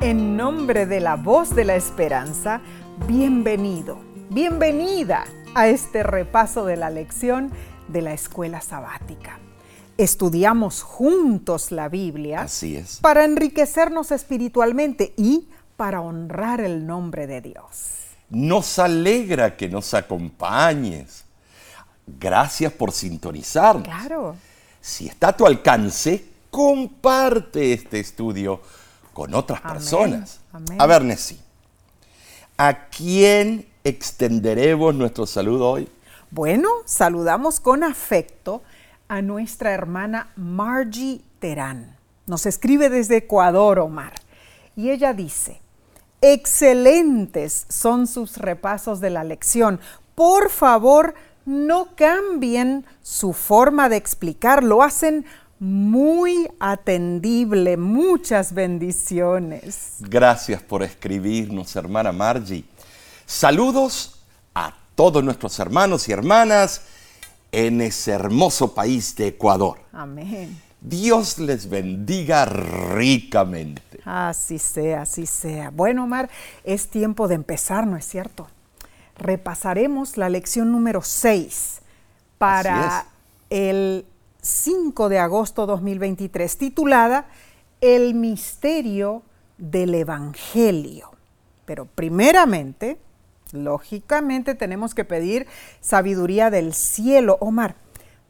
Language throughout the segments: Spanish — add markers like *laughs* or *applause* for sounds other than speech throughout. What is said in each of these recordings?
En nombre de la voz de la esperanza, bienvenido, bienvenida a este repaso de la lección de la escuela sabática. Estudiamos juntos la Biblia Así es. para enriquecernos espiritualmente y para honrar el nombre de Dios. Nos alegra que nos acompañes. Gracias por sintonizarnos. Claro. Si está a tu alcance, comparte este estudio con otras Amén, personas. amén. A ver, Nessie, ¿a quién extenderemos nuestro saludo hoy? Bueno, saludamos con afecto a nuestra hermana Margie Terán. Nos escribe desde Ecuador, Omar. Y ella dice, excelentes son sus repasos de la lección. Por favor, no cambien su forma de explicar. Lo hacen muy atendible. Muchas bendiciones. Gracias por escribirnos, hermana Margie. Saludos a todos nuestros hermanos y hermanas en ese hermoso país de Ecuador. Amén. Dios les bendiga ricamente. Así sea, así sea. Bueno, Omar, es tiempo de empezar, ¿no es cierto? Repasaremos la lección número 6 para el 5 de agosto 2023, titulada El misterio del Evangelio. Pero primeramente, lógicamente, tenemos que pedir sabiduría del cielo. Omar,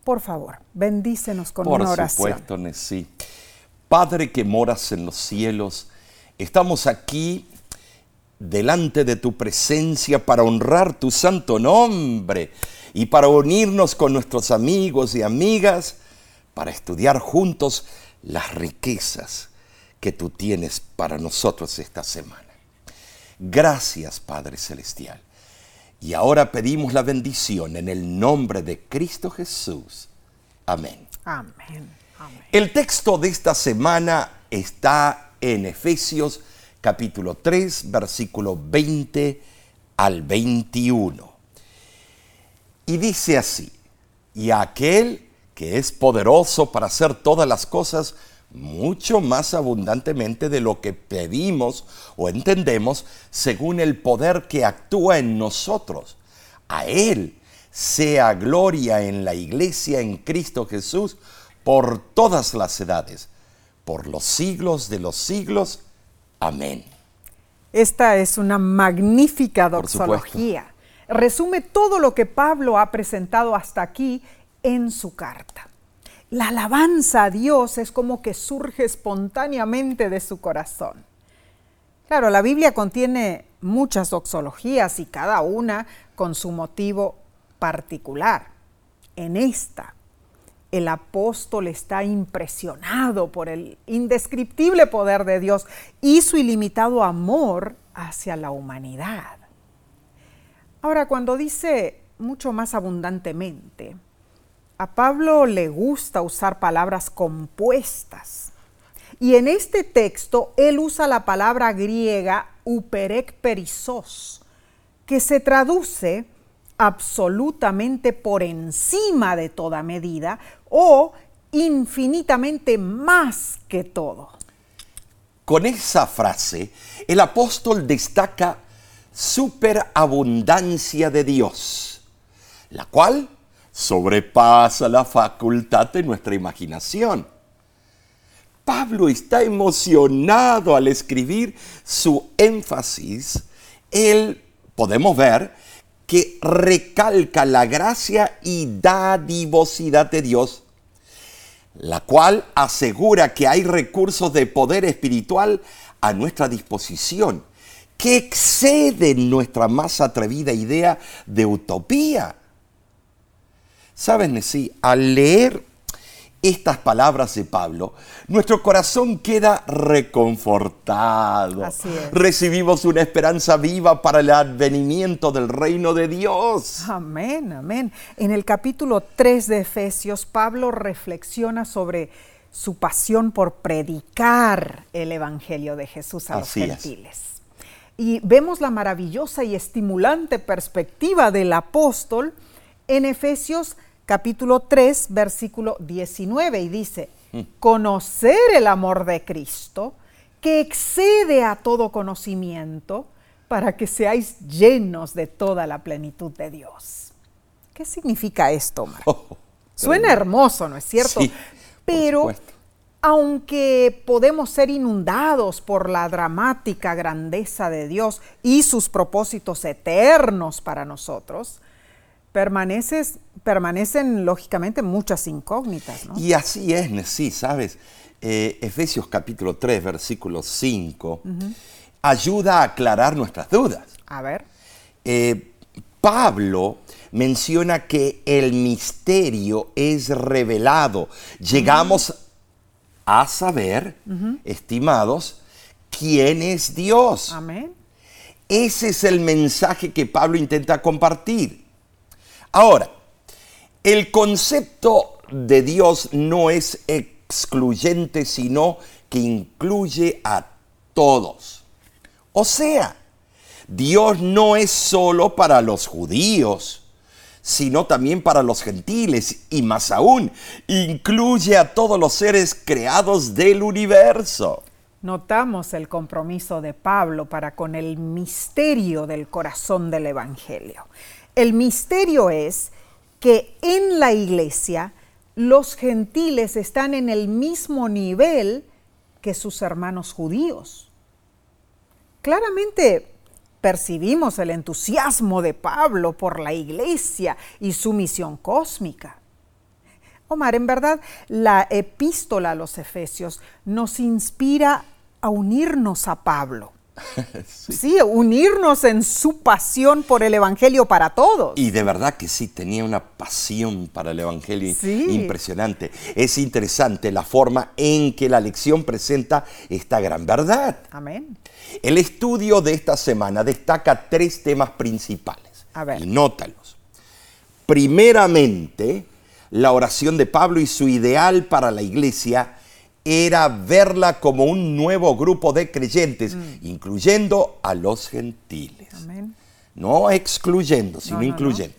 por favor, bendícenos con Por una oración. supuesto, Nesí. Padre que moras en los cielos, estamos aquí delante de tu presencia para honrar tu santo nombre y para unirnos con nuestros amigos y amigas para estudiar juntos las riquezas que tú tienes para nosotros esta semana. Gracias, Padre Celestial. Y ahora pedimos la bendición en el nombre de Cristo Jesús. Amén. Amén. Amén. El texto de esta semana está en Efesios capítulo 3, versículo 20 al 21. Y dice así, y a aquel que es poderoso para hacer todas las cosas mucho más abundantemente de lo que pedimos o entendemos, según el poder que actúa en nosotros. A Él sea gloria en la iglesia en Cristo Jesús por todas las edades, por los siglos de los siglos. Amén. Esta es una magnífica doxología. Resume todo lo que Pablo ha presentado hasta aquí en su carta. La alabanza a Dios es como que surge espontáneamente de su corazón. Claro, la Biblia contiene muchas doxologías y cada una con su motivo particular. En esta, el apóstol está impresionado por el indescriptible poder de Dios y su ilimitado amor hacia la humanidad. Ahora, cuando dice mucho más abundantemente, a Pablo le gusta usar palabras compuestas. Y en este texto él usa la palabra griega uperek perisos, que se traduce absolutamente por encima de toda medida o infinitamente más que todo. Con esa frase, el apóstol destaca superabundancia de Dios, la cual sobrepasa la facultad de nuestra imaginación. Pablo está emocionado al escribir su énfasis. Él, podemos ver, que recalca la gracia y dadivosidad de Dios, la cual asegura que hay recursos de poder espiritual a nuestra disposición, que exceden nuestra más atrevida idea de utopía. ¿Sabes, Nesí? Al leer estas palabras de Pablo, nuestro corazón queda reconfortado. Así es. Recibimos una esperanza viva para el advenimiento del reino de Dios. Amén, amén. En el capítulo 3 de Efesios, Pablo reflexiona sobre su pasión por predicar el Evangelio de Jesús a Así los es. Y vemos la maravillosa y estimulante perspectiva del apóstol en Efesios capítulo 3, versículo 19, y dice, conocer el amor de Cristo que excede a todo conocimiento, para que seáis llenos de toda la plenitud de Dios. ¿Qué significa esto, Omar? Oh, Suena hermoso, ¿no es cierto? Sí, Pero. Aunque podemos ser inundados por la dramática grandeza de Dios y sus propósitos eternos para nosotros, permaneces- permanecen lógicamente muchas incógnitas, ¿no? Y así es, sí, ¿sabes? Eh, Efesios capítulo 3, versículo 5, ayuda a aclarar nuestras dudas. A ver, Eh, Pablo menciona que el misterio es revelado. Llegamos a saber, estimados, quién es Dios. amén. Ese es el mensaje que Pablo intenta compartir. Ahora, el concepto de Dios no es excluyente, sino que incluye a todos. O sea, Dios no es solo para los judíos, sino también para los gentiles y más aún, incluye a todos los seres creados del universo. Notamos el compromiso de Pablo para con el misterio del corazón del Evangelio. El misterio es que en la iglesia los gentiles están en el mismo nivel que sus hermanos judíos. Claramente percibimos el entusiasmo de Pablo por la iglesia y su misión cósmica. Omar, en verdad, la epístola a los Efesios nos inspira a unirnos a Pablo. *laughs* Sí. unirnos en su pasión por el Evangelio para todos. Y de verdad que sí, tenía una pasión para el Evangelio Sí. impresionante. Es interesante la forma en que la lección presenta esta gran verdad. Amén. El estudio de esta semana destaca tres temas principales. A ver. Y nótalos. Primeramente, la oración de Pablo y su ideal para la iglesia era verla como un nuevo grupo de creyentes, incluyendo a los gentiles. Amén. No excluyendo, sino No, no, no. incluyendo.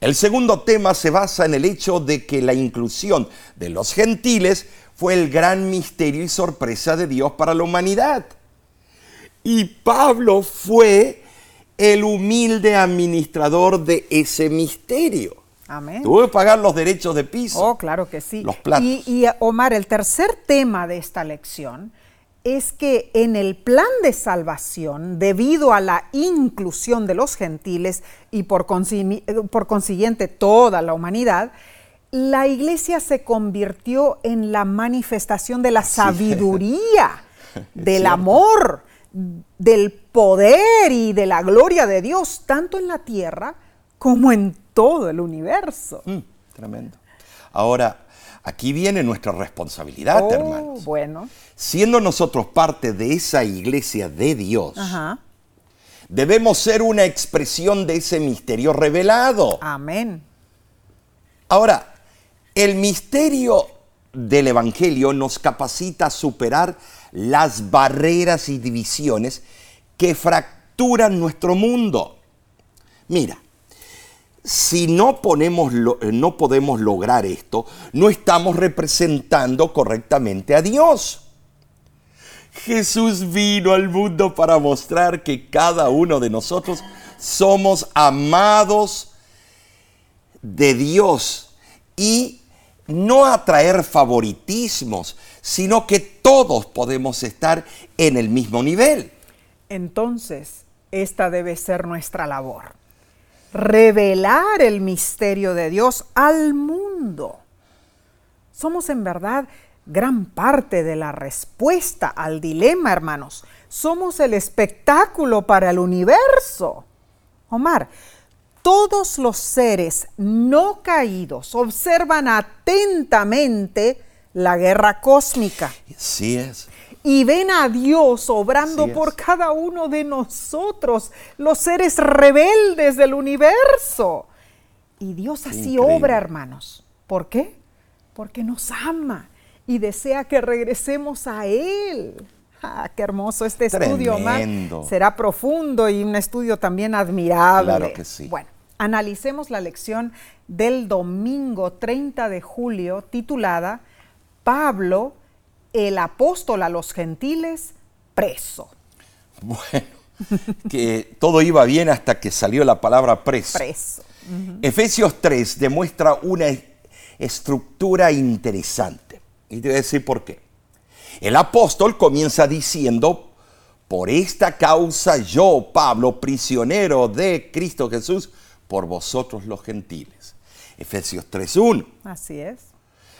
El segundo tema se basa en el hecho de que la inclusión de los gentiles fue el gran misterio y sorpresa de Dios para la humanidad. Y Pablo fue el humilde administrador de ese misterio. Amén. Tuvo que pagar los derechos de piso. Oh, claro que sí. Los platos. Y, y, Omar, el tercer tema de esta lección es que en el plan de salvación, debido a la inclusión de los gentiles y por, consi- por consiguiente toda la humanidad, la iglesia se convirtió en la manifestación de la sabiduría, *laughs* del cierto. amor, del poder y de la gloria de Dios, tanto en la tierra como en todo el universo. Mm, tremendo. Ahora, aquí viene nuestra responsabilidad, Oh, hermanos. bueno. Siendo nosotros parte de esa iglesia de Dios, Ajá. debemos ser una expresión de ese misterio revelado. Amén. Ahora, el misterio del Evangelio nos capacita a superar las barreras y divisiones que fracturan nuestro mundo. Mira, si no, ponemos eh, no podemos lograr esto, no estamos representando correctamente a Dios. Jesús vino al mundo para mostrar que cada uno de nosotros somos amados de Dios y no atraer favoritismos, sino que todos podemos estar en el mismo nivel. Entonces, esta debe ser nuestra labor. Revelar el misterio de Dios al mundo. Somos en verdad gran parte de la respuesta al dilema, hermanos. Somos el espectáculo para el universo. Omar, todos los seres no caídos observan atentamente la guerra cósmica Sí es. Y ven a Dios obrando por cada uno de nosotros, los seres rebeldes del universo. Y Dios así Increíble. obra, hermanos. ¿Por qué? Porque nos ama y desea que regresemos a Él. Ah, qué hermoso este estudio. Será profundo y un estudio también admirable. Claro que sí. Bueno, analicemos la lección del domingo 30 de julio titulada Pablo el apóstol a los gentiles preso. Bueno, *laughs* que todo iba bien hasta que salió la palabra preso. Preso. Efesios 3 demuestra una estructura interesante. Y te voy a decir por qué. El apóstol comienza diciendo, por esta causa yo, Pablo, prisionero de Cristo Jesús, por vosotros los gentiles. Efesios 3.1. Así es.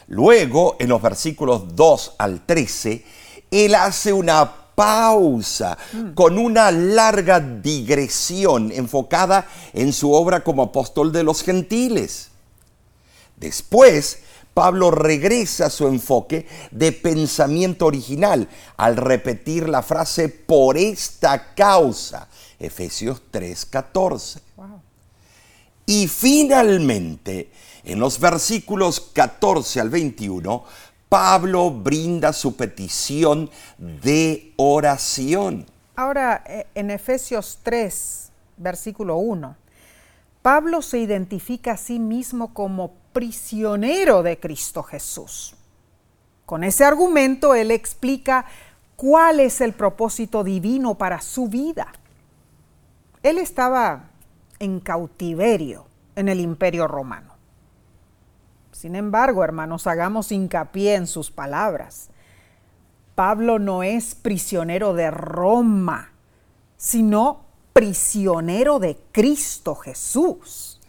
Luego, en los versículos 2 al 13, él hace una pausa con una larga digresión enfocada en su obra como apóstol de los gentiles. Después, Pablo regresa a su enfoque de pensamiento original al repetir la frase por esta causa, Efesios 3:14. Y finalmente, en los versículos 14 al 21, Pablo brinda su petición de oración. Ahora, eh, en Efesios 3, versículo 1, Pablo se identifica a sí mismo como prisionero de Cristo Jesús. Con ese argumento, él explica cuál es el propósito divino para su vida. Él estaba en cautiverio en el imperio romano. Sin embargo, hermanos, hagamos hincapié en sus palabras. Pablo no es prisionero de Roma, sino prisionero de Cristo Jesús.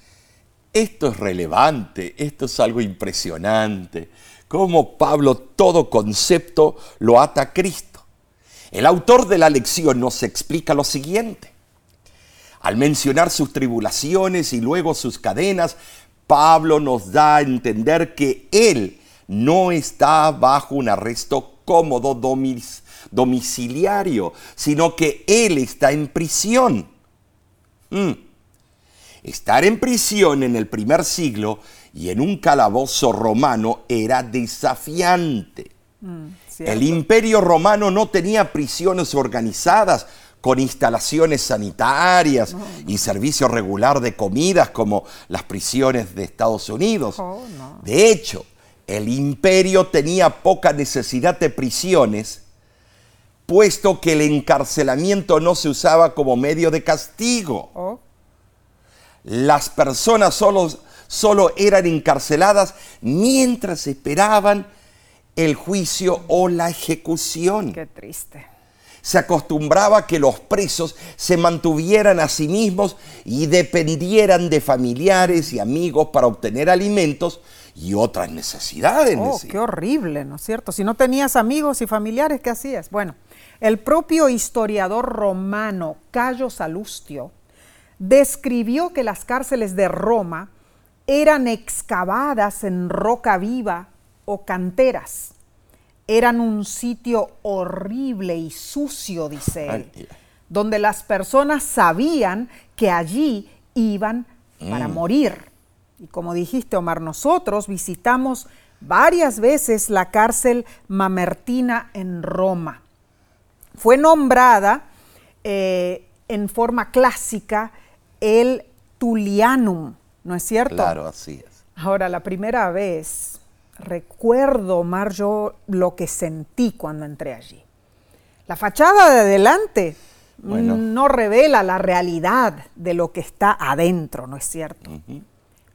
Esto es relevante, esto es algo impresionante, cómo Pablo todo concepto lo ata a Cristo. El autor de la lección nos explica lo siguiente. Al mencionar sus tribulaciones y luego sus cadenas, Pablo nos da a entender que él no está bajo un arresto cómodo domiciliario, sino que él está en prisión. Mm. Estar en prisión en el primer siglo y en un calabozo romano era desafiante. Mm, el imperio romano no tenía prisiones organizadas, con instalaciones sanitarias y servicio regular de comidas como las prisiones de Estados Unidos. Oh, de hecho, el imperio tenía poca necesidad de prisiones, puesto que el encarcelamiento no se usaba como medio de castigo. Oh. Las personas solo, solo eran encarceladas mientras esperaban el juicio o la ejecución. Qué triste se acostumbraba que los presos se mantuvieran a sí mismos y dependieran de familiares y amigos para obtener alimentos y otras necesidades. Oh, qué horrible, ¿no es cierto? Si no tenías amigos y familiares, ¿qué hacías? Bueno, el propio historiador romano Cayo Salustio describió que las cárceles de Roma eran excavadas en roca viva o canteras eran un sitio horrible y sucio, dice él, donde las personas sabían que allí iban para mm. morir. Y como dijiste, Omar, nosotros visitamos varias veces la cárcel Mamertina en Roma. Fue nombrada eh, en forma clásica el Tullianum, ¿no es cierto? Claro, así es. Ahora, la primera vez recuerdo, Mar, yo lo que sentí cuando entré allí. La fachada de adelante no revela la realidad de lo que está adentro, ¿no es cierto?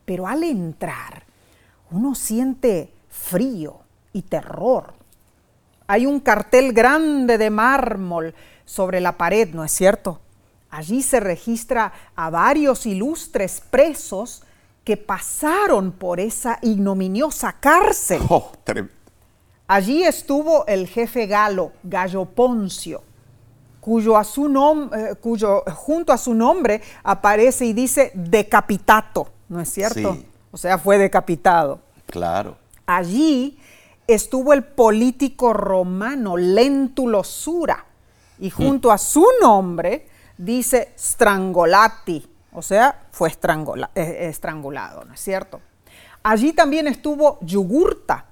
Pero al entrar, uno siente frío y terror. Hay un cartel grande de mármol sobre la pared, ¿no es cierto? Allí se registra a varios ilustres presos que pasaron por esa ignominiosa cárcel. Oh, Allí estuvo el jefe galo, Gallo Poncio, cuyo, a su eh, cuyo junto a su nombre aparece y dice decapitato, ¿no es cierto? O sea, fue decapitado. Claro. Allí estuvo el político romano Lentulo Sura y mm. junto a su nombre dice Strangolati, o sea, fue eh, estrangulado, ¿no es cierto? Allí también estuvo Yugurta,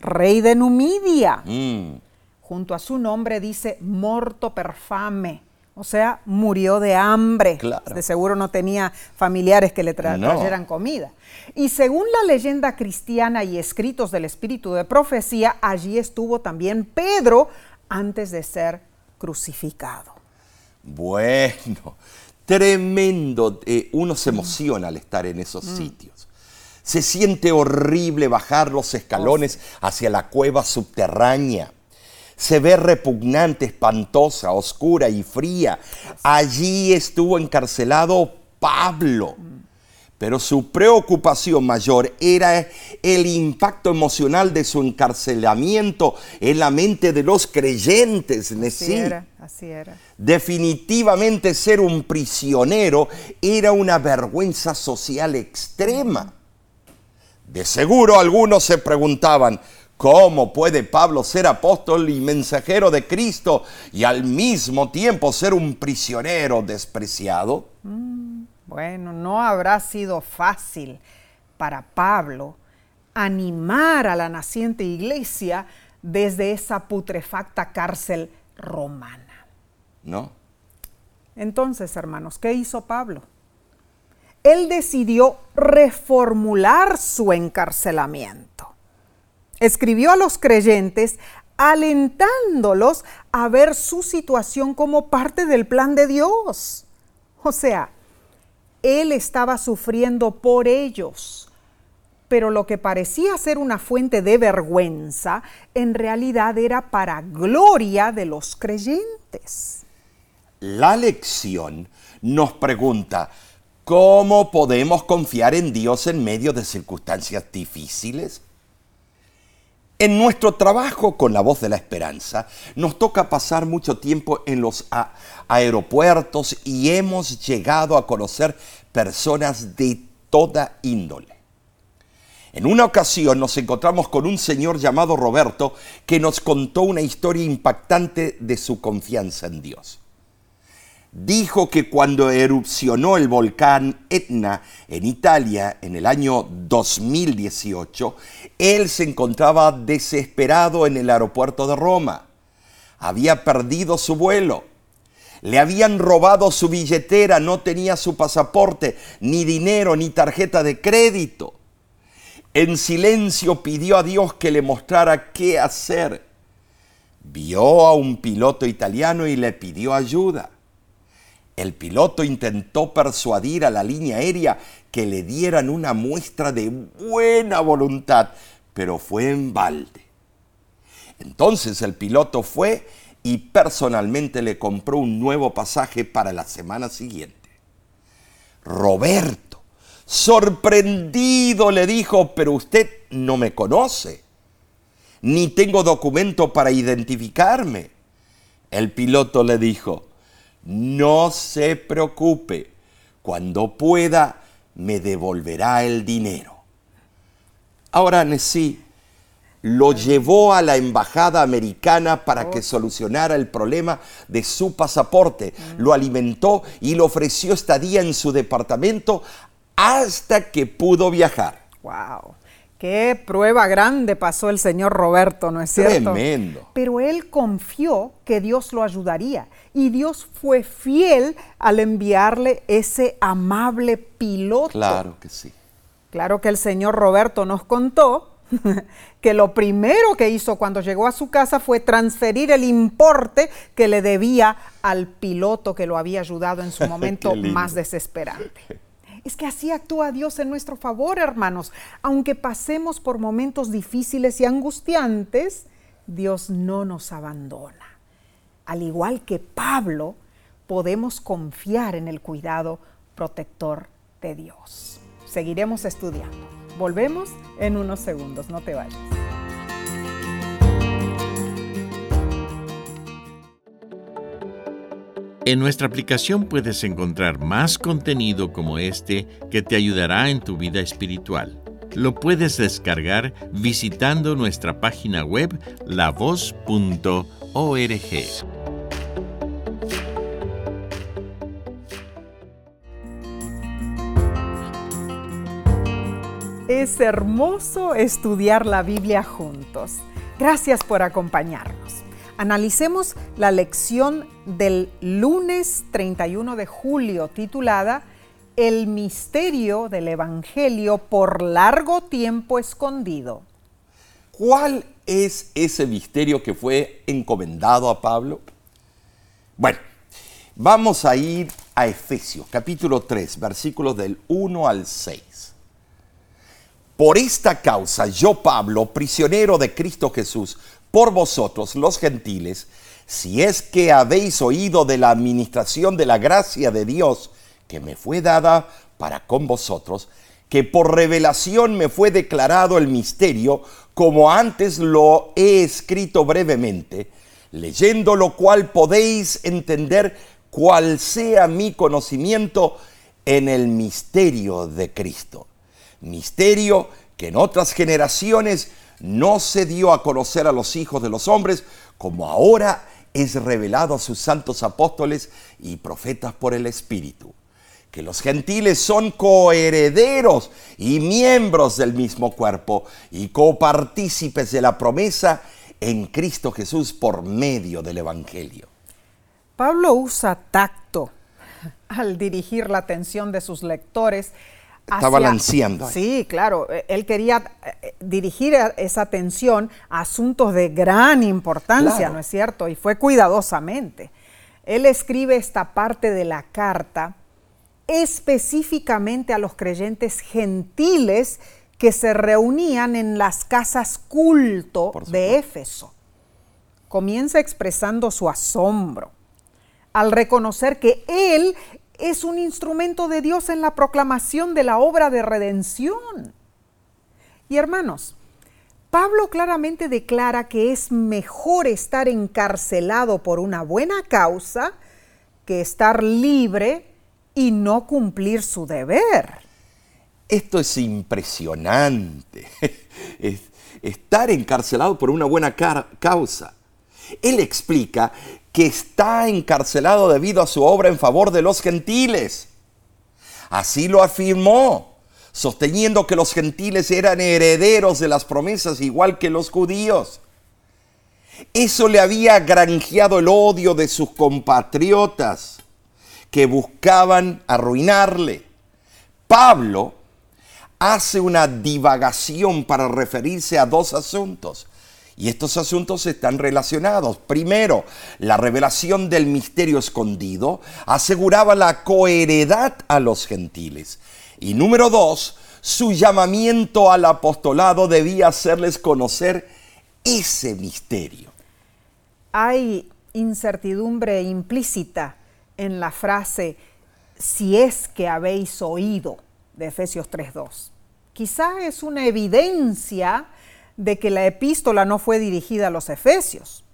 rey de Numidia. Mm. Junto a su nombre dice morto per fame, O sea, murió de hambre. Claro. De seguro no tenía familiares que le tra- No. trajeran comida. Y según la leyenda cristiana y escritos del espíritu de profecía, allí estuvo también Pedro antes de ser crucificado. Bueno, tremendo. Eh, uno se emociona al estar en esos sitios. Se siente horrible bajar los escalones hacia la cueva subterránea. Se ve repugnante, espantosa, oscura y fría. Allí estuvo encarcelado Pablo. Pero su preocupación mayor era el impacto emocional de su encarcelamiento en la mente de los creyentes. Así era, así era. Definitivamente ser un prisionero era una vergüenza social extrema. De seguro algunos se preguntaban, ¿cómo puede Pablo ser apóstol y mensajero de Cristo y al mismo tiempo ser un prisionero despreciado? Bueno, no habrá sido fácil para Pablo animar a la naciente iglesia desde esa putrefacta cárcel romana. ¿No? Entonces, hermanos, ¿qué hizo Pablo? Él decidió reformular su encarcelamiento. Escribió a los creyentes alentándolos a ver su situación como parte del plan de Dios. O sea, él estaba sufriendo por ellos, pero lo que parecía ser una fuente de vergüenza, en realidad era para gloria de los creyentes. La lección nos pregunta, ¿cómo podemos confiar en Dios en medio de circunstancias difíciles? En nuestro trabajo con la voz de la esperanza, nos toca pasar mucho tiempo en los aeropuertos y hemos llegado a conocer personas de toda índole. En una ocasión nos encontramos con un señor llamado Roberto que nos contó una historia impactante de su confianza en Dios dijo que cuando erupcionó el volcán Etna en Italia en el año 2018, él se encontraba desesperado en el aeropuerto de Roma. Había perdido su vuelo. Le habían robado su billetera, no tenía su pasaporte, ni dinero, ni tarjeta de crédito. En silencio pidió a Dios que le mostrara qué hacer. Vio a un piloto italiano y le pidió ayuda. El piloto intentó persuadir a la línea aérea que le dieran una muestra de buena voluntad, pero fue en balde. Entonces el piloto fue y personalmente le compró un nuevo pasaje para la semana siguiente. Roberto, sorprendido, le dijo, pero usted no me conoce, ni tengo documento para identificarme. El piloto le dijo, no se preocupe, cuando pueda me devolverá el dinero. Ahora Nesí lo llevó a la embajada americana para que solucionara el problema de su pasaporte, lo alimentó y le ofreció estadía en su departamento hasta que pudo viajar. ¡Wow! Qué prueba grande pasó el señor Roberto, ¿no es cierto? Tremendo. Pero él confió que Dios lo ayudaría y Dios fue fiel al enviarle ese amable piloto. Claro que sí. Claro que el señor Roberto nos contó *laughs* que lo primero que hizo cuando llegó a su casa fue transferir el importe que le debía al piloto que lo había ayudado en su *laughs* momento más desesperante. Es que así actúa Dios en nuestro favor, hermanos. Aunque pasemos por momentos difíciles y angustiantes, Dios no nos abandona. Al igual que Pablo, podemos confiar en el cuidado protector de Dios. Seguiremos estudiando. Volvemos en unos segundos, no te vayas. En nuestra aplicación puedes encontrar más contenido como este que te ayudará en tu vida espiritual. Lo puedes descargar visitando nuestra página web lavoz.org. Es hermoso estudiar la Biblia juntos. Gracias por acompañarnos. Analicemos la lección del lunes 31 de julio titulada El misterio del Evangelio por largo tiempo escondido. ¿Cuál es ese misterio que fue encomendado a Pablo? Bueno, vamos a ir a Efesios capítulo 3, versículos del 1 al 6. Por esta causa yo, Pablo, prisionero de Cristo Jesús, por vosotros los gentiles, si es que habéis oído de la administración de la gracia de Dios que me fue dada para con vosotros, que por revelación me fue declarado el misterio, como antes lo he escrito brevemente, leyendo lo cual podéis entender cuál sea mi conocimiento en el misterio de Cristo. Misterio que en otras generaciones no se dio a conocer a los hijos de los hombres, como ahora es revelado a sus santos apóstoles y profetas por el Espíritu. Que los gentiles son coherederos y miembros del mismo cuerpo y copartícipes de la promesa en Cristo Jesús por medio del Evangelio. Pablo usa tacto al dirigir la atención de sus lectores Está balanceando. Sí, claro. E, él quería eh, dirigir esa atención a asuntos de gran importancia, ¿no es cierto? Y fue cuidadosamente. Él escribe esta parte de la carta específicamente a los creyentes gentiles que se reunían en las casas culto de Éfeso. Comienza expresando su asombro al reconocer que él es un instrumento de Dios en la proclamación de la obra de redención. Y hermanos, Pablo claramente declara que es mejor estar encarcelado por una buena causa que estar libre y no cumplir su deber. Esto es impresionante. *laughs* estar encarcelado por una buena causa. Él explica que está encarcelado debido a su obra en favor de los gentiles. Así lo afirmó, sosteniendo que los gentiles eran herederos de las promesas igual que los judíos. Eso le había granjeado el odio de sus compatriotas que buscaban arruinarle. Pablo hace una divagación para referirse a dos asuntos. Y estos asuntos están relacionados. Primero, la revelación del misterio escondido aseguraba la coheredad a los gentiles. Y número dos, su llamamiento al apostolado debía hacerles conocer ese misterio. Hay incertidumbre implícita en la frase, si es que habéis oído, de Efesios 3.2. Quizá es una evidencia de que la epístola no fue dirigida a los efesios.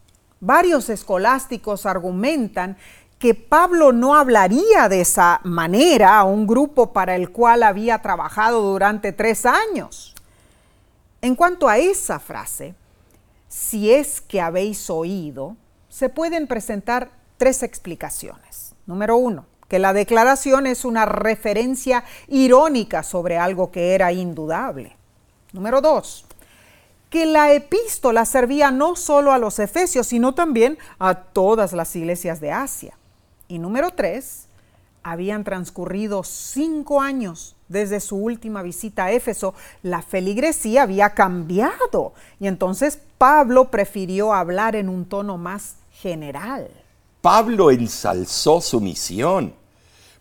Varios escolásticos argumentan que Pablo no hablaría de esa manera a un grupo para el cual había trabajado durante tres años. En cuanto a esa frase, si es que habéis oído, se pueden presentar tres explicaciones. Número uno, que la declaración es una referencia irónica sobre algo que era indudable. Número dos, que la epístola servía no solo a los efesios, sino también a todas las iglesias de Asia. Y número tres, habían transcurrido cinco años desde su última visita a Éfeso. La feligresía había cambiado y entonces Pablo prefirió hablar en un tono más general. Pablo ensalzó su misión,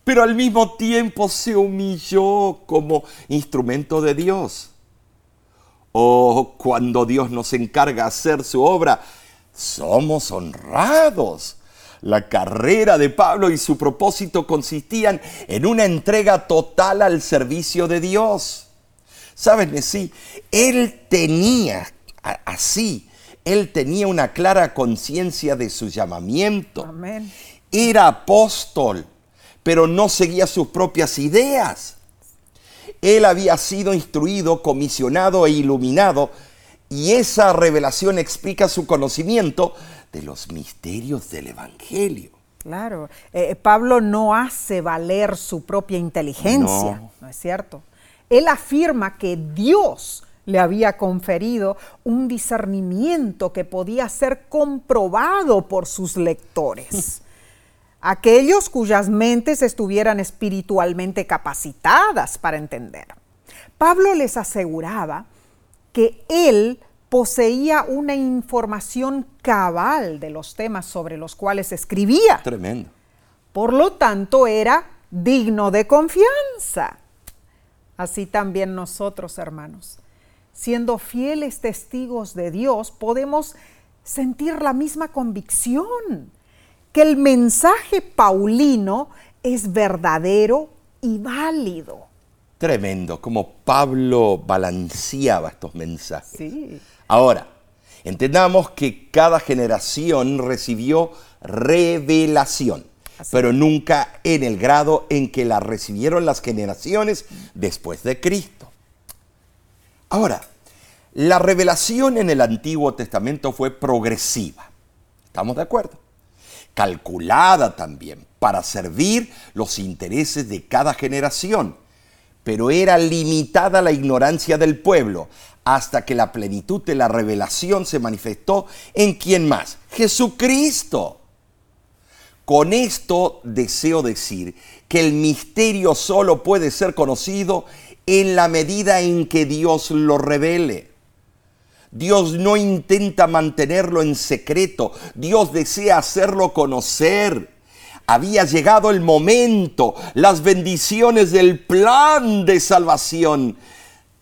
pero al mismo tiempo se humilló como instrumento de Dios. Oh, cuando Dios nos encarga hacer su obra, somos honrados. La carrera de Pablo y su propósito consistían en una entrega total al servicio de Dios. ¿Sabes, sí, Él tenía así, él tenía una clara conciencia de su llamamiento. Amén. Era apóstol, pero no seguía sus propias ideas. Él había sido instruido, comisionado e iluminado, y esa revelación explica su conocimiento de los misterios del Evangelio. Claro, eh, Pablo no hace valer su propia inteligencia, no. ¿no es cierto? Él afirma que Dios le había conferido un discernimiento que podía ser comprobado por sus lectores. *laughs* Aquellos cuyas mentes estuvieran espiritualmente capacitadas para entender. Pablo les aseguraba que él poseía una información cabal de los temas sobre los cuales escribía. Tremendo. Por lo tanto, era digno de confianza. Así también nosotros, hermanos, siendo fieles testigos de Dios, podemos sentir la misma convicción, que el mensaje paulino es verdadero y válido. Tremendo, como Pablo balanceaba estos mensajes. Sí. Ahora, entendamos que cada generación recibió revelación, pero nunca en el grado en que la recibieron las generaciones después de Cristo. Ahora, la revelación en el Antiguo Testamento fue progresiva. ¿Estamos de acuerdo? Calculada también para servir los intereses de cada generación pero era limitada la ignorancia del pueblo hasta que la plenitud de la revelación se manifestó en quién más? Jesucristo. Con esto deseo decir que el misterio solo puede ser conocido en la medida en que Dios lo revele. Dios no intenta mantenerlo en secreto, Dios desea hacerlo conocer había llegado el momento, las bendiciones del plan de salvación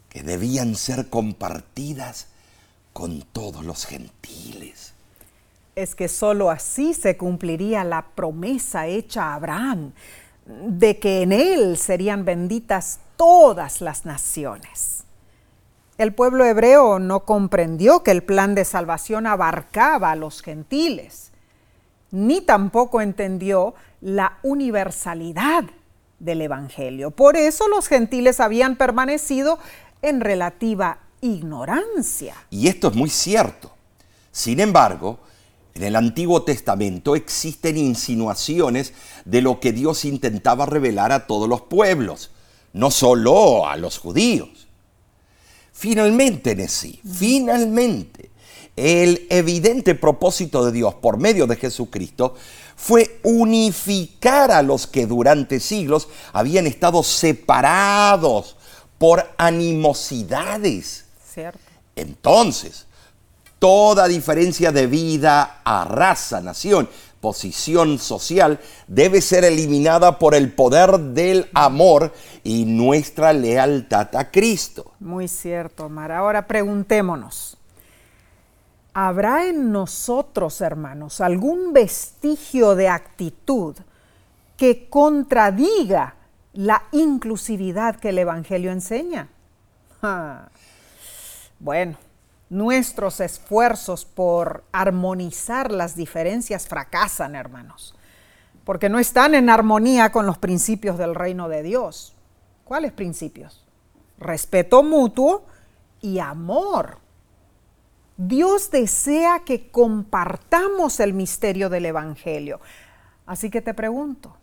que debían ser compartidas con todos los gentiles. Es que sólo así se cumpliría la promesa hecha a Abraham de que en él serían benditas todas las naciones. El pueblo hebreo no comprendió que el plan de salvación abarcaba a los gentiles ni tampoco entendió la universalidad del Evangelio. Por eso los gentiles habían permanecido en relativa ignorancia. Y esto es muy cierto. Sin embargo, en el Antiguo Testamento existen insinuaciones de lo que Dios intentaba revelar a todos los pueblos, no solo a los judíos. Finalmente, Nesí, finalmente, el evidente propósito de Dios por medio de Jesucristo fue unificar a los que durante siglos habían estado separados por animosidades. Cierto. Entonces, toda diferencia de vida a raza, nación, posición social debe ser eliminada por el poder del amor y nuestra lealtad a Cristo. Muy cierto, Omar. Ahora preguntémonos. ¿Habrá en nosotros, hermanos, algún vestigio de actitud que contradiga la inclusividad que el Evangelio enseña? Bueno, nuestros esfuerzos por armonizar las diferencias fracasan, hermanos, porque no están en armonía con los principios del reino de Dios. ¿Cuáles principios? Respeto mutuo y amor Dios desea que compartamos el misterio del Evangelio. Así que te pregunto,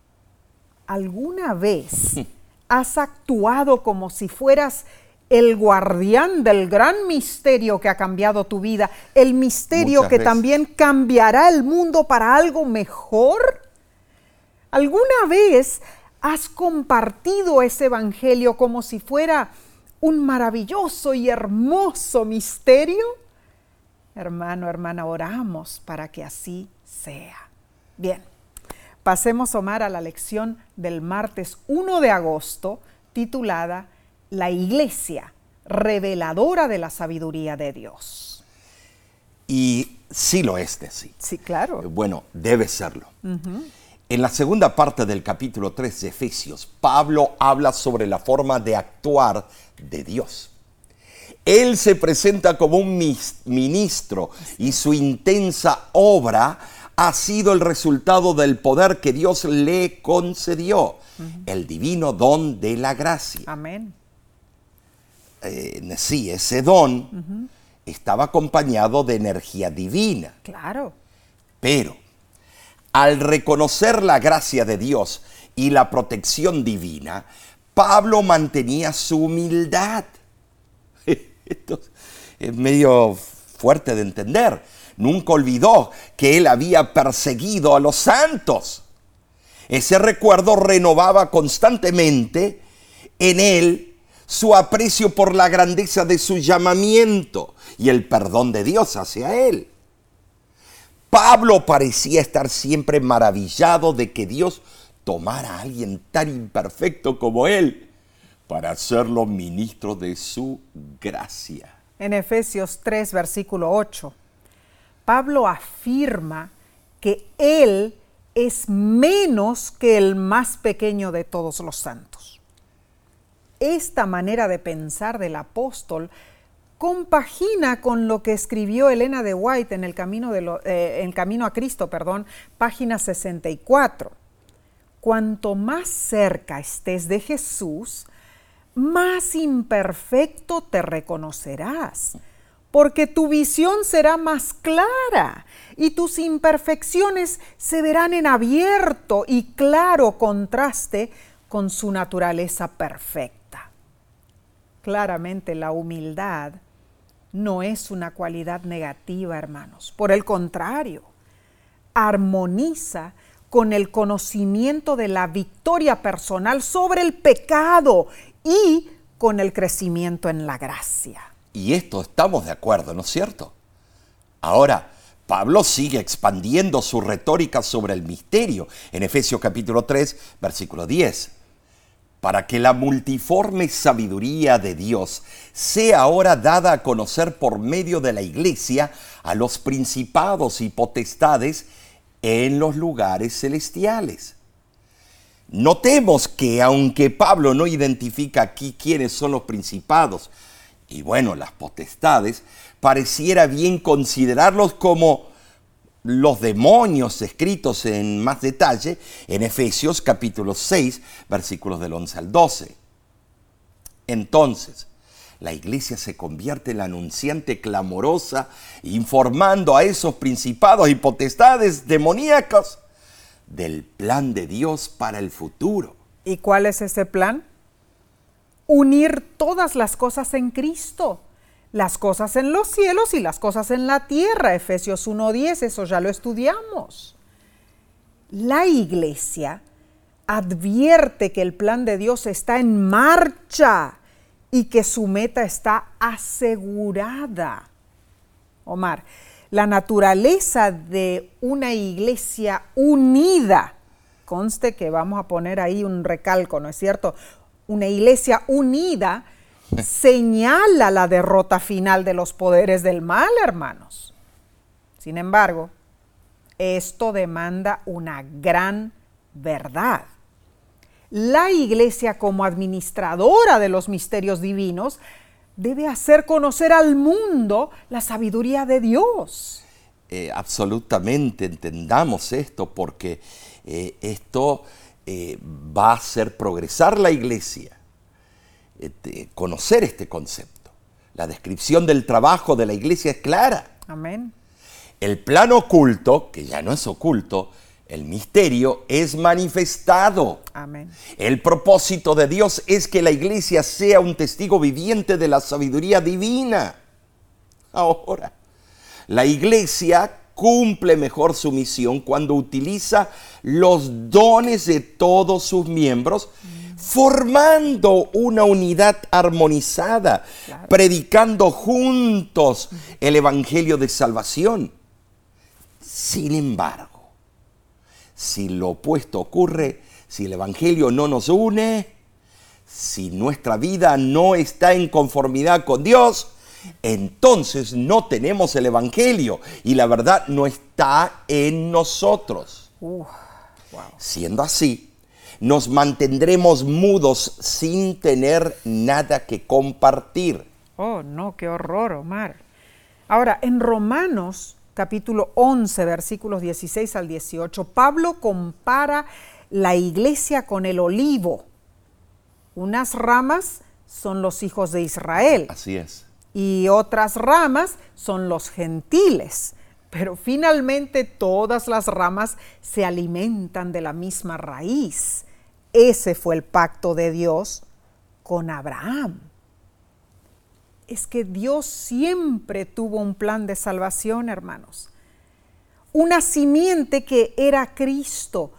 ¿alguna vez *laughs* has actuado como si fueras el guardián del gran misterio que ha cambiado tu vida, el misterio que también cambiará el mundo para algo mejor? ¿Alguna vez has compartido ese Evangelio como si fuera un maravilloso y hermoso misterio? Hermano, hermana, oramos para que así sea. Bien, pasemos, Omar, a la lección del martes 1 de agosto, titulada La Iglesia, reveladora de la sabiduría de Dios. Y sí lo es de sí. Sí, claro. Eh, bueno, debe serlo. En la segunda parte del capítulo 3 de Efesios, Pablo habla sobre la forma de actuar de Dios. Él se presenta como un ministro y su intensa obra ha sido el resultado del poder que Dios le concedió, el divino don de la gracia. Amén. Eh, sí, ese don estaba acompañado de energía divina. Claro. Pero al reconocer la gracia de Dios y la protección divina, Pablo mantenía su humildad. *laughs* Esto es medio fuerte de entender. Nunca olvidó que él había perseguido a los santos. Ese recuerdo renovaba constantemente en él su aprecio por la grandeza de su llamamiento y el perdón de Dios hacia él. Pablo parecía estar siempre maravillado de que Dios tomara a alguien tan imperfecto como él para hacerlo ministro de su gracia. En Efesios 3, versículo 8, Pablo afirma que él es menos que el más pequeño de todos los santos. Esta manera de pensar del apóstol compagina con lo que escribió Elena de White en el camino, eh, camino a Cristo, perdón, página 64. Cuanto más cerca estés de Jesús, más imperfecto te reconocerás, porque tu visión será más clara y tus imperfecciones se verán en abierto y claro contraste con su naturaleza perfecta. Claramente la humildad no es una cualidad negativa, hermanos. Por el contrario, armoniza con el conocimiento de la victoria personal sobre el pecado y con el crecimiento en la gracia. Y esto estamos de acuerdo, ¿no es cierto? Ahora, Pablo sigue expandiendo su retórica sobre el misterio en Efesios capítulo 3, versículo 10. Para que la multiforme sabiduría de Dios sea ahora dada a conocer por medio de la iglesia a los principados y potestades en los lugares celestiales. Notemos que aunque Pablo no identifica aquí quiénes son los principados y bueno, las potestades, pareciera bien considerarlos como los demonios escritos en más detalle en Efesios capítulo 6, versículos del 11 al 12. Entonces, la iglesia se convierte en la anunciante clamorosa, informando a esos principados y potestades demoníacos del plan de Dios para el futuro. ¿Y cuál es ese plan? Unir todas las cosas en Cristo las cosas en los cielos y las cosas en la tierra. Efesios 1.10, eso ya lo estudiamos. La iglesia advierte que el plan de Dios está en marcha y que su meta está asegurada. Omar, la naturaleza de una iglesia unida, conste que vamos a poner ahí un recalco, ¿no es cierto? Una iglesia unida señala la derrota final de los poderes del mal, hermanos. Sin embargo, esto demanda una gran verdad. La iglesia como administradora de los misterios divinos debe hacer conocer al mundo la sabiduría de Dios. Eh, absolutamente entendamos esto porque eh, esto eh, va a hacer progresar la iglesia este, conocer este concepto. La descripción del trabajo de la iglesia es clara. Amén. El plan oculto, que ya no es oculto, el misterio es manifestado. Amén. El propósito de Dios es que la iglesia sea un testigo viviente de la sabiduría divina. Ahora, la iglesia cumple mejor su misión cuando utiliza los dones de todos sus miembros formando una unidad armonizada, predicando juntos el Evangelio de Salvación. Sin embargo, si lo opuesto ocurre, si el Evangelio no nos une, si nuestra vida no está en conformidad con Dios, entonces no tenemos el Evangelio y la verdad no está en nosotros. Siendo así, nos mantendremos mudos sin tener nada que compartir. Oh, no, qué horror, Omar. Ahora, en Romanos capítulo 11, versículos 16 al 18, Pablo compara la iglesia con el olivo. Unas ramas son los hijos de Israel. Así es. Y otras ramas son los gentiles. Pero finalmente todas las ramas se alimentan de la misma raíz. Ese fue el pacto de Dios con Abraham. es que Dios siempre tuvo un plan de salvación, hermanos. Una simiente que era Cristo,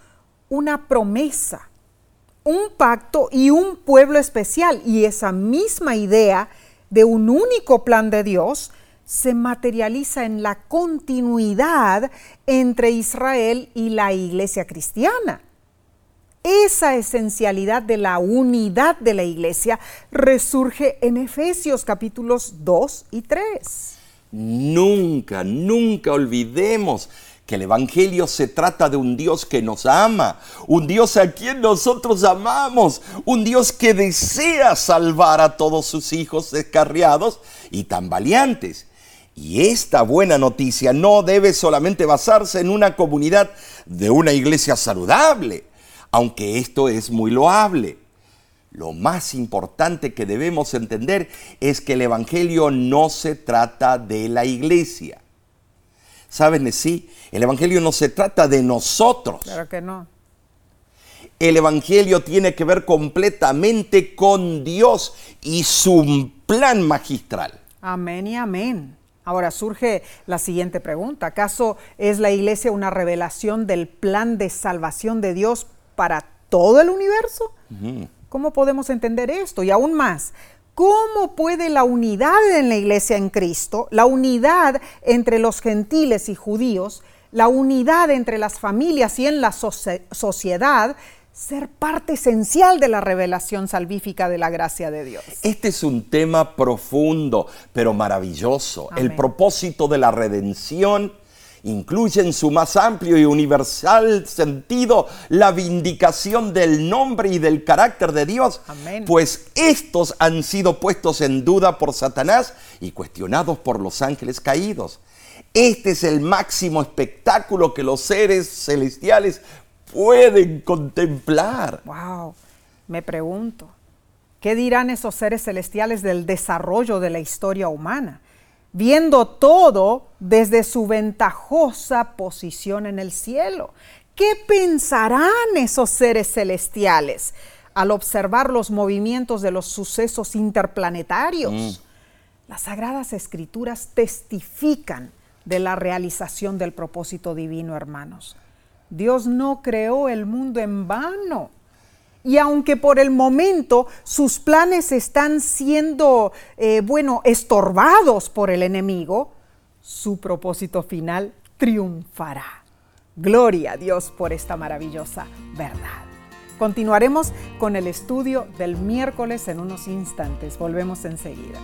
una promesa, un pacto y un pueblo especial. Y esa misma idea de un único plan de Dios se materializa en la continuidad entre Israel y la iglesia cristiana. Esa esencialidad de la unidad de la iglesia resurge en Efesios capítulos 2 y 3. Nunca, nunca olvidemos que el Evangelio se trata de un Dios que nos ama, un Dios a quien nosotros amamos, un Dios que desea salvar a todos sus hijos descarriados y tambaleantes. Y esta buena noticia no debe solamente basarse en una comunidad de una iglesia saludable, aunque esto es muy loable. Lo más importante que debemos entender es que el Evangelio no se trata de la iglesia. ¿Saben? Sí, el Evangelio no se trata de nosotros. Claro que no. El Evangelio tiene que ver completamente con Dios y su plan magistral. Amén y amén. Ahora surge la siguiente pregunta. ¿Acaso es la iglesia una revelación del plan de salvación de Dios para todo el universo? ¿Cómo podemos entender esto? Y aún más, ¿cómo puede la unidad en la iglesia en Cristo, la unidad entre los gentiles y judíos, la unidad entre las familias y en la sociedad, ser parte esencial de la revelación salvífica de la gracia de Dios. Este es un tema profundo, pero maravilloso. El propósito de la redención incluye en su más amplio y universal sentido la vindicación del nombre y del carácter de Dios, pues estos han sido puestos en duda por Satanás y cuestionados por los ángeles caídos. Este es el máximo espectáculo que los seres celestiales pueden contemplar. Wow, me pregunto, ¿qué dirán esos seres celestiales del desarrollo de la historia humana? Viendo todo desde su ventajosa posición en el cielo. ¿Qué pensarán esos seres celestiales al observar los movimientos de los sucesos interplanetarios? Mm. Las sagradas escrituras testifican de la realización del propósito divino, hermanos. Dios no creó el mundo en vano. Y aunque por el momento sus planes están siendo, eh, bueno, estorbados por el enemigo, su propósito final triunfará. Gloria a Dios por esta maravillosa verdad. Continuaremos con el estudio del miércoles en unos instantes. Volvemos enseguida.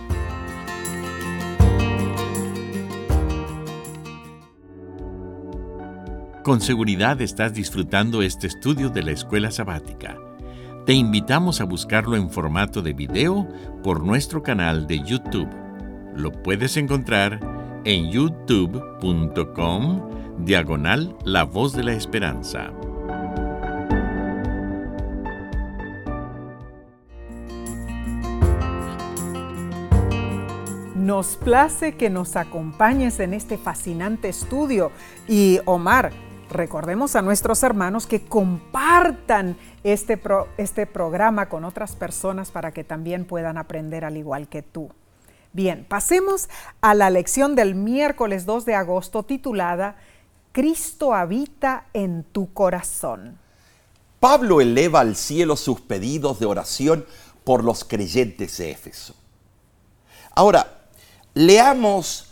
Con seguridad estás disfrutando este estudio de la escuela sabática. Te invitamos a buscarlo en formato de video por nuestro canal de YouTube. Lo puedes encontrar en youtube.com diagonal La Voz de la Esperanza. Nos place que nos acompañes en este fascinante estudio y Omar, recordemos a nuestros hermanos que compartan este, este programa con otras personas para que también puedan aprender al igual que tú. Bien, pasemos a la lección del miércoles 2 de agosto titulada Cristo habita en tu corazón. Pablo eleva al cielo sus pedidos de oración por los creyentes de Éfeso. Ahora, leamos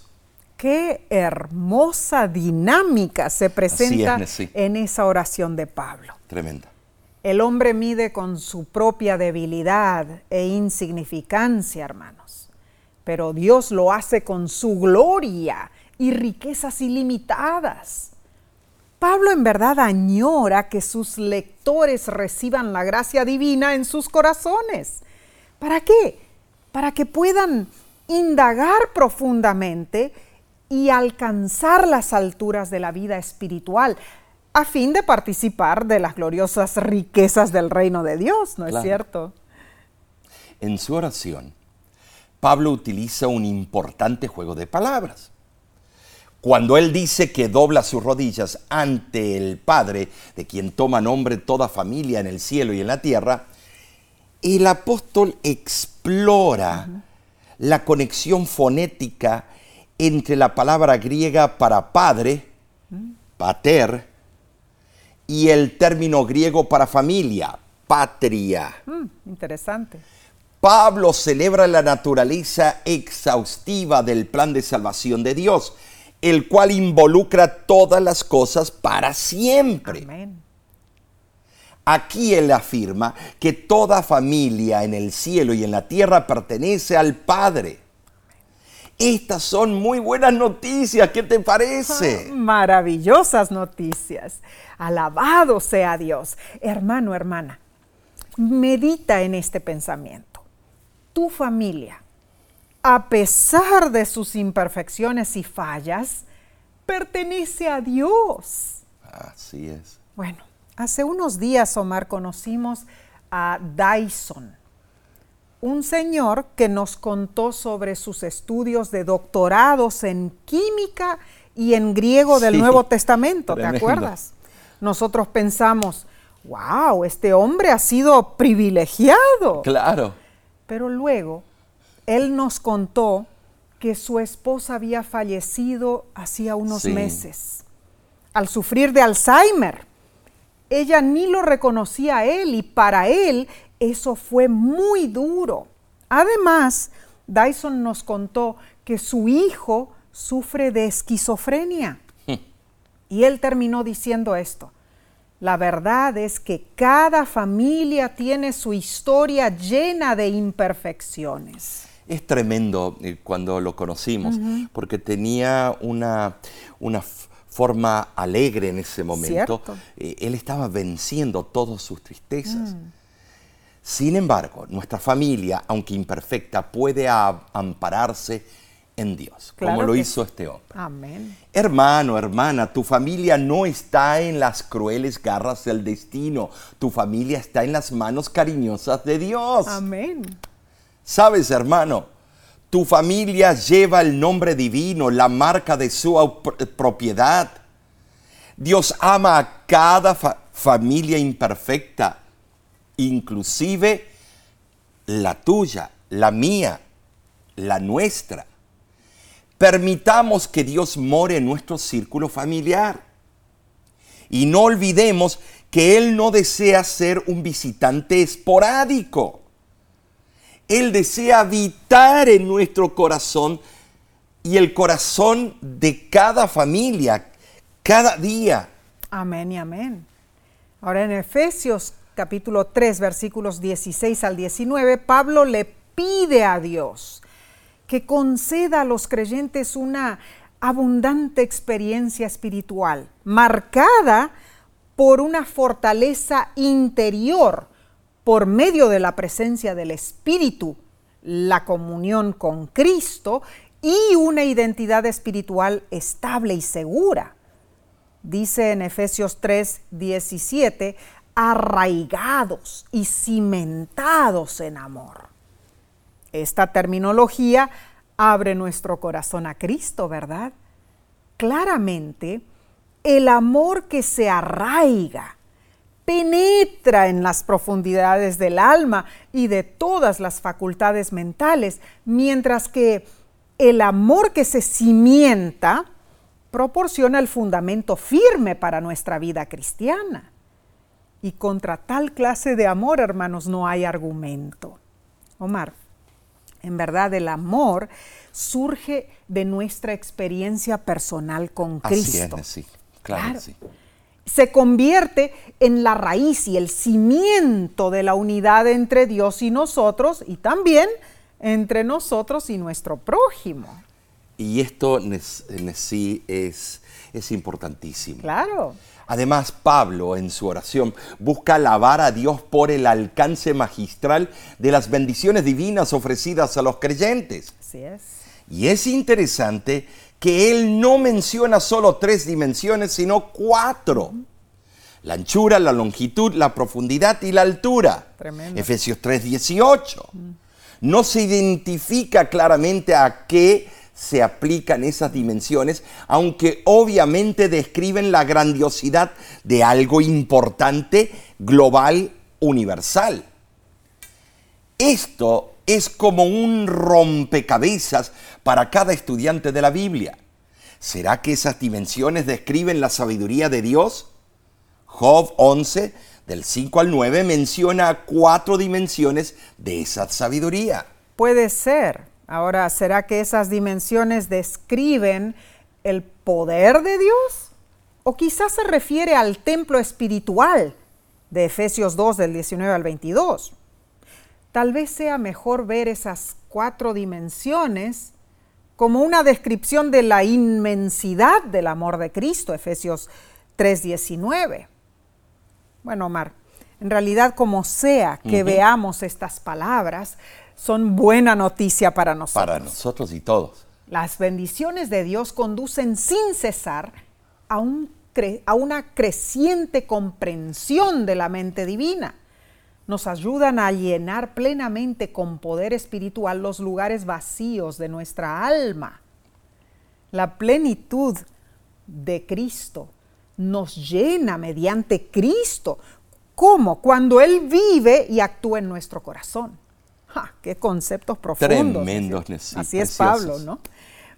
Qué hermosa dinámica se presenta es, sí. en esa oración de Pablo. Tremenda. El hombre mide con su propia debilidad e insignificancia, hermanos, pero Dios lo hace con su gloria y riquezas ilimitadas. Pablo en verdad añora que sus lectores reciban la gracia divina en sus corazones. ¿Para qué? Para que puedan indagar profundamente y alcanzar las alturas de la vida espiritual a fin de participar de las gloriosas riquezas del reino de Dios, ¿no es cierto? En su oración, Pablo utiliza un importante juego de palabras. Cuando él dice que dobla sus rodillas ante el Padre, de quien toma nombre toda familia en el cielo y en la tierra, el apóstol explora la conexión fonética entre la palabra griega para padre, pater, y el término griego para familia, patria. Mm, interesante. Pablo celebra la naturaleza exhaustiva del plan de salvación de Dios, el cual involucra todas las cosas para siempre. Amén. Aquí él afirma que toda familia en el cielo y en la tierra pertenece al Padre. Estas son muy buenas noticias, ¿qué te parece? Ah, maravillosas noticias. Alabado sea Dios. Hermano, hermana, medita en este pensamiento. Tu familia, a pesar de sus imperfecciones y fallas, pertenece a Dios. Así es. Bueno, hace unos días, Omar, conocimos a Dyson un señor que nos contó sobre sus estudios de doctorados en química y en griego del Sí, Nuevo Testamento, ¿te acuerdas? Nosotros pensamos, wow, este hombre ha sido privilegiado. Claro. Pero luego, él nos contó que su esposa había fallecido hacía unos Sí. meses al sufrir de Alzheimer. Ella ni lo reconocía a él y para él eso fue muy duro. Además, Dyson nos contó que su hijo sufre de esquizofrenia. Y él terminó diciendo esto. La verdad es que cada familia tiene su historia llena de imperfecciones. Es tremendo eh, cuando lo conocimos, porque tenía una, una forma alegre en ese momento. Cierto. Eh, Él estaba venciendo todas sus tristezas. Sin embargo, nuestra familia, aunque imperfecta, puede ampararse en Dios, Claro como lo hizo este hombre. Amén. Hermano, hermana, tu familia no está en las crueles garras del destino. Tu familia está en las manos cariñosas de Dios. Amén. Sabes, hermano, tu familia lleva el nombre divino, la marca de su au- propiedad. Dios ama a cada fa- familia imperfecta, inclusive la tuya, la mía, la nuestra. Permitamos que Dios more en nuestro círculo familiar. Y no olvidemos que Él no desea ser un visitante esporádico. Él desea habitar en nuestro corazón y el corazón de cada familia, cada día. Amén y amén. Ahora en Efesios capítulo 3 versículos 16 al 19, Pablo le pide a Dios que conceda a los creyentes una abundante experiencia espiritual, marcada por una fortaleza interior por medio de la presencia del Espíritu, la comunión con Cristo y una identidad espiritual estable y segura. Dice en Efesios 3, 17, arraigados y cimentados en amor. Esta terminología abre nuestro corazón a Cristo, ¿verdad? Claramente, el amor que se arraiga penetra en las profundidades del alma y de todas las facultades mentales, mientras que el amor que se cimienta proporciona el fundamento firme para nuestra vida cristiana. Y contra tal clase de amor, hermanos, no hay argumento. Omar, En verdad, el amor surge de nuestra experiencia personal con Cristo. Así es, sí, claro, Claro. sí. Se convierte en la raíz y el cimiento de la unidad entre Dios y nosotros y también entre nosotros y nuestro prójimo. Y esto sí es, es importantísimo. Claro. Además, Pablo en su oración busca alabar a Dios por el alcance magistral de las bendiciones divinas ofrecidas a los creyentes. Así es. Y es interesante que él no menciona solo tres dimensiones, sino cuatro. La anchura, la longitud, la profundidad y la altura. Tremendo. Efesios 3:18. No se identifica claramente a qué se aplican esas dimensiones, aunque obviamente describen la grandiosidad de algo importante, global, universal. Esto es como un rompecabezas para cada estudiante de la Biblia. ¿Será que esas dimensiones describen la sabiduría de Dios? Job 11, del 5 al 9, menciona cuatro dimensiones de esa sabiduría. Puede ser. Ahora, ¿será que esas dimensiones describen el poder de Dios? ¿O quizás se refiere al templo espiritual de Efesios 2 del 19 al 22? Tal vez sea mejor ver esas cuatro dimensiones como una descripción de la inmensidad del amor de Cristo, Efesios 3:19. Bueno, Omar, en realidad como sea que veamos estas palabras, son buena noticia para nosotros. Para nosotros y todos. Las bendiciones de Dios conducen sin cesar a, un cre- a una creciente comprensión de la mente divina. Nos ayudan a llenar plenamente con poder espiritual los lugares vacíos de nuestra alma. La plenitud de Cristo nos llena mediante Cristo. ¿Cómo? Cuando Él vive y actúa en nuestro corazón. ¡Ja! ¡Qué conceptos profundos! Tremendos, Así- sí, Así es. Pablo, ¿no?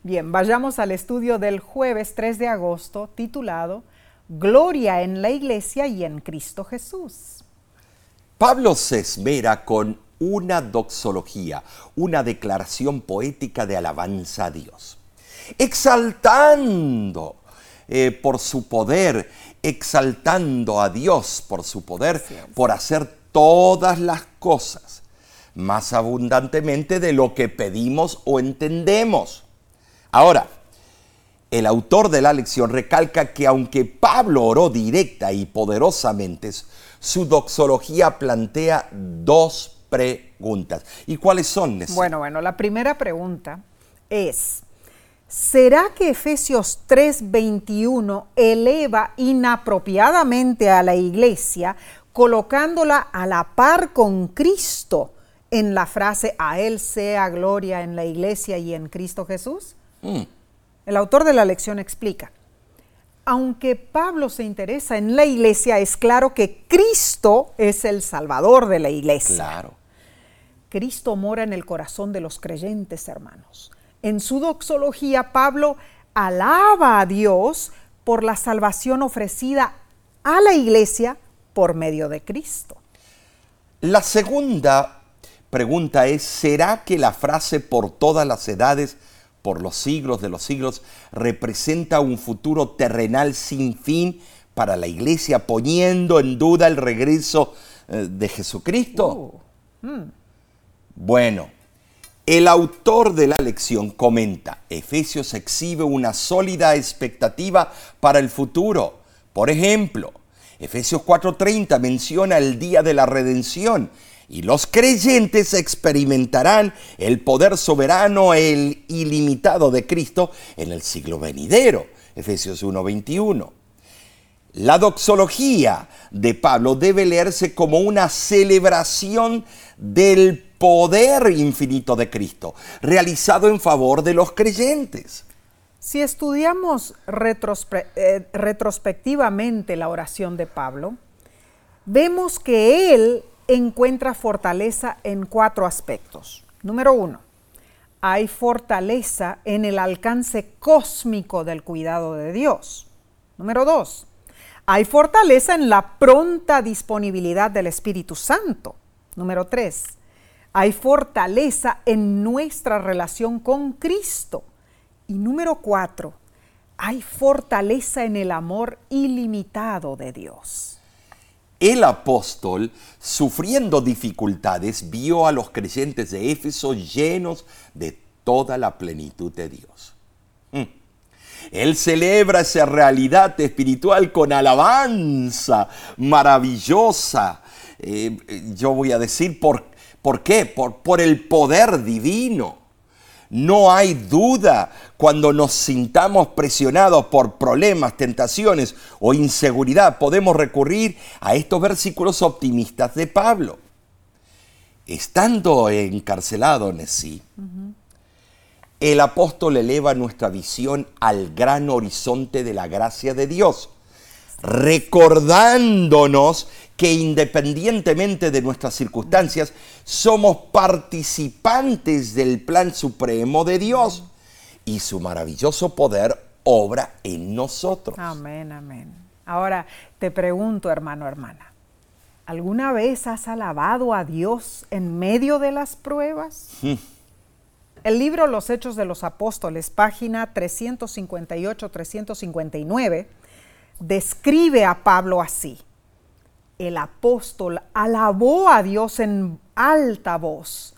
Bien, vayamos al estudio del jueves 3 de agosto titulado Gloria en la iglesia y en Cristo Jesús. Pablo se esmera con una doxología, una declaración poética de alabanza a Dios, exaltando eh, por su poder, exaltando a Dios por su poder, por hacer todas las cosas más abundantemente de lo que pedimos o entendemos. Ahora, el autor de la lección recalca que aunque Pablo oró directa y poderosamente, su doxología plantea dos preguntas. ¿Y cuáles son? Bueno, bueno, la primera pregunta es, ¿será que Efesios 3:21 eleva inapropiadamente a la iglesia colocándola a la par con Cristo en la frase a Él sea gloria en la iglesia y en Cristo Jesús? Mm, El autor de la lección explica, aunque Pablo se interesa en la iglesia, es claro que Cristo es el Salvador de la iglesia. claro. Cristo mora en el corazón de los creyentes, hermanos. En su doxología, Pablo alaba a Dios por la salvación ofrecida a la iglesia por medio de Cristo. La segunda pregunta es, ¿será que la frase por todas las edades, por los siglos de los siglos, representa un futuro terrenal sin fin para la iglesia, poniendo en duda el regreso eh, de Jesucristo? Bueno, el autor de la lección comenta, Efesios exhibe una sólida expectativa para el futuro. Por ejemplo, Efesios 4:30 menciona el día de la redención y los creyentes experimentarán el poder soberano el ilimitado de Cristo en el siglo venidero. Efesios 1:21. La doxología de Pablo debe leerse como una celebración del poder infinito de Cristo, realizado en favor de los creyentes. Si estudiamos eh, retrospectivamente la oración de Pablo, vemos que él encuentra fortaleza en cuatro aspectos. Número uno, hay fortaleza en el alcance cósmico del cuidado de Dios. Número dos, hay fortaleza en la pronta disponibilidad del Espíritu Santo. Número tres, Hay fortaleza en nuestra relación con Cristo. Y número cuatro, hay fortaleza en el amor ilimitado de Dios. El apóstol, sufriendo dificultades, vio a los creyentes de Éfeso llenos de toda la plenitud de Dios. Mm. Él celebra esa realidad espiritual con alabanza maravillosa. Eh, yo voy a decir por, por qué, por, por el poder divino. No hay duda cuando nos sintamos presionados por problemas, tentaciones o inseguridad, podemos recurrir a estos versículos optimistas de Pablo. Estando encarcelado en sí, el apóstol eleva nuestra visión al gran horizonte de la gracia de Dios, recordándonos que independientemente de nuestras circunstancias, somos participantes del plan supremo de Dios y su maravilloso poder obra en nosotros. Amén, amén. Ahora te pregunto, hermano, hermana, ¿alguna vez has alabado a Dios en medio de las pruebas? Hmm. El libro Los Hechos de los Apóstoles, página 358-359, describe a Pablo así. El apóstol alabó a Dios en alta voz.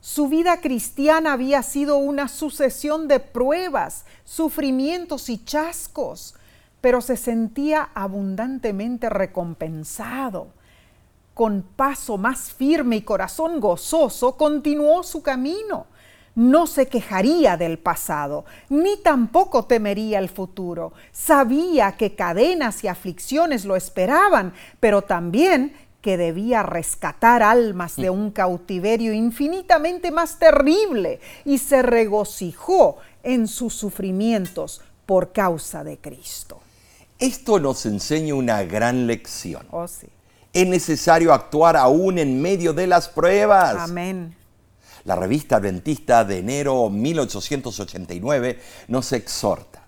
Su vida cristiana había sido una sucesión de pruebas, sufrimientos y chascos, pero se sentía abundantemente recompensado. Con paso más firme y corazón gozoso continuó su camino no se quejaría del pasado, ni tampoco temería el futuro. Sabía que cadenas y aflicciones lo esperaban, pero también que debía rescatar almas de un cautiverio infinitamente más terrible y se regocijó en sus sufrimientos por causa de Cristo. Esto nos enseña una gran lección. Oh, sí. Es necesario actuar aún en medio de las pruebas. Amén. La revista adventista de enero 1889 nos exhorta.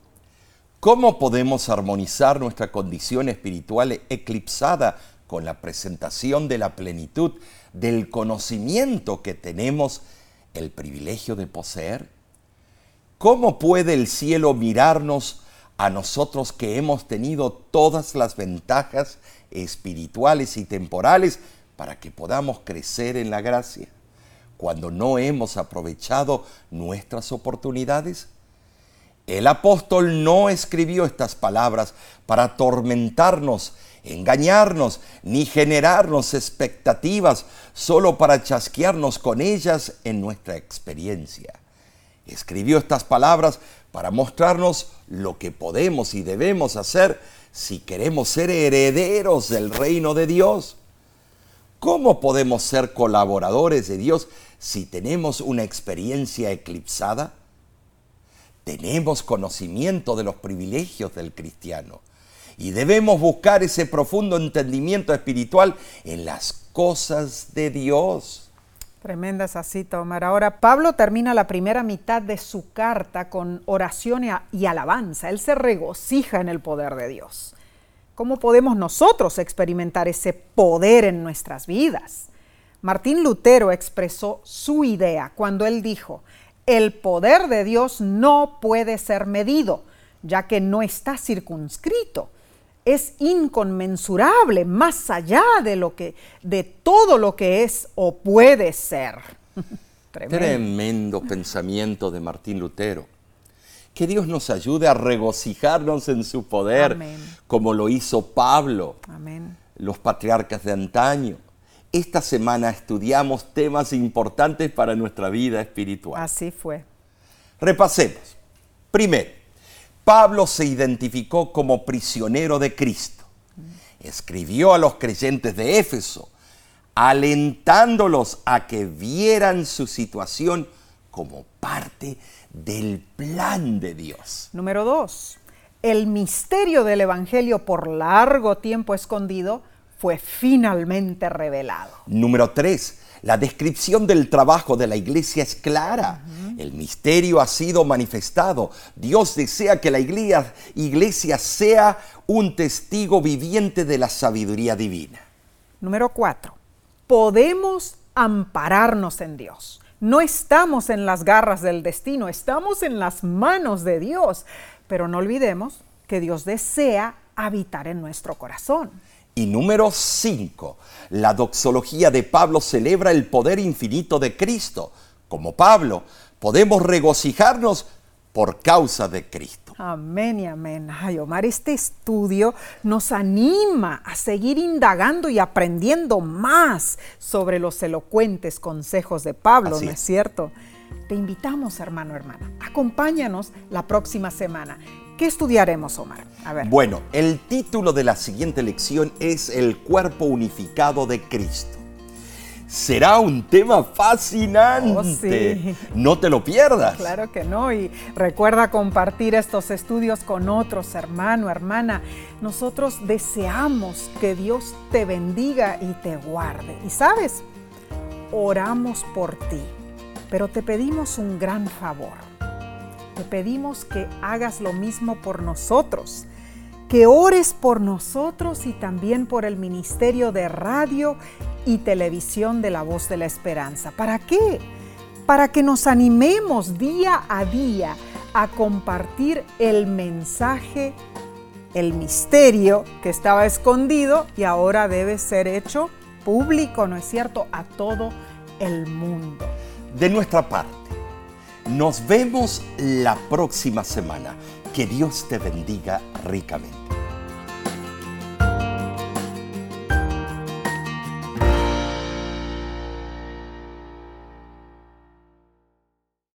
¿Cómo podemos armonizar nuestra condición espiritual eclipsada con la presentación de la plenitud del conocimiento que tenemos el privilegio de poseer? ¿Cómo puede el cielo mirarnos a nosotros que hemos tenido todas las ventajas espirituales y temporales para que podamos crecer en la gracia? Cuando no hemos aprovechado nuestras oportunidades? El apóstol no escribió estas palabras para atormentarnos, engañarnos, ni generarnos expectativas solo para chasquearnos con ellas en nuestra experiencia. Escribió estas palabras para mostrarnos lo que podemos y debemos hacer si queremos ser herederos del reino de Dios. ¿Cómo podemos ser colaboradores de Dios si tenemos una experiencia eclipsada? Tenemos conocimiento de los privilegios del cristiano y debemos buscar ese profundo entendimiento espiritual en las cosas de Dios. Tremenda esa cita, Omar. Ahora, Pablo termina la primera mitad de su carta con oración y alabanza. Él se regocija en el poder de Dios. ¿Cómo podemos nosotros experimentar ese poder en nuestras vidas? Martín Lutero expresó su idea cuando él dijo, el poder de Dios no puede ser medido, ya que no está circunscrito. Es inconmensurable, más allá de lo que de todo lo que es o puede ser. *laughs* Tremendo. Tremendo pensamiento de Martín Lutero. Que Dios nos ayude a regocijarnos en su poder, como lo hizo Pablo, los patriarcas de antaño. Esta semana estudiamos temas importantes para nuestra vida espiritual. Así fue. Repasemos. Primero, Pablo se identificó como prisionero de Cristo. Escribió a los creyentes de Éfeso, alentándolos a que vieran su situación como parte del plan de Dios. Número dos, el misterio del Evangelio por largo tiempo escondido fue finalmente revelado. Número tres, la descripción del trabajo de la iglesia es clara. El misterio ha sido manifestado. Dios desea que la iglesia, iglesia sea un testigo viviente de la sabiduría divina. Número cuatro, podemos ampararnos en Dios. No estamos en las garras del destino, estamos en las manos de Dios. Pero no olvidemos que Dios desea habitar en nuestro corazón. Y número 5, la doxología de Pablo celebra el poder infinito de Cristo. Como Pablo, podemos regocijarnos por causa de Cristo. Amén y amén. Ay, Omar, este estudio nos anima a seguir indagando y aprendiendo más sobre los elocuentes consejos de Pablo, Así ¿no es. es cierto? Te invitamos, hermano, hermana. Acompáñanos la próxima semana. ¿Qué estudiaremos, Omar? A ver. Bueno, el título de la siguiente lección es El cuerpo unificado de Cristo. Será un tema fascinante. Oh, sí. No te lo pierdas. Claro que no, y recuerda compartir estos estudios con otros, hermano, hermana. Nosotros deseamos que Dios te bendiga y te guarde. Y sabes, oramos por ti, pero te pedimos un gran favor. Te pedimos que hagas lo mismo por nosotros, que ores por nosotros y también por el Ministerio de Radio y Televisión de la Voz de la Esperanza. ¿Para qué? Para que nos animemos día a día a compartir el mensaje, el misterio que estaba escondido y ahora debe ser hecho público, ¿no es cierto?, a todo el mundo. De nuestra parte, nos vemos la próxima semana. Que Dios te bendiga ricamente.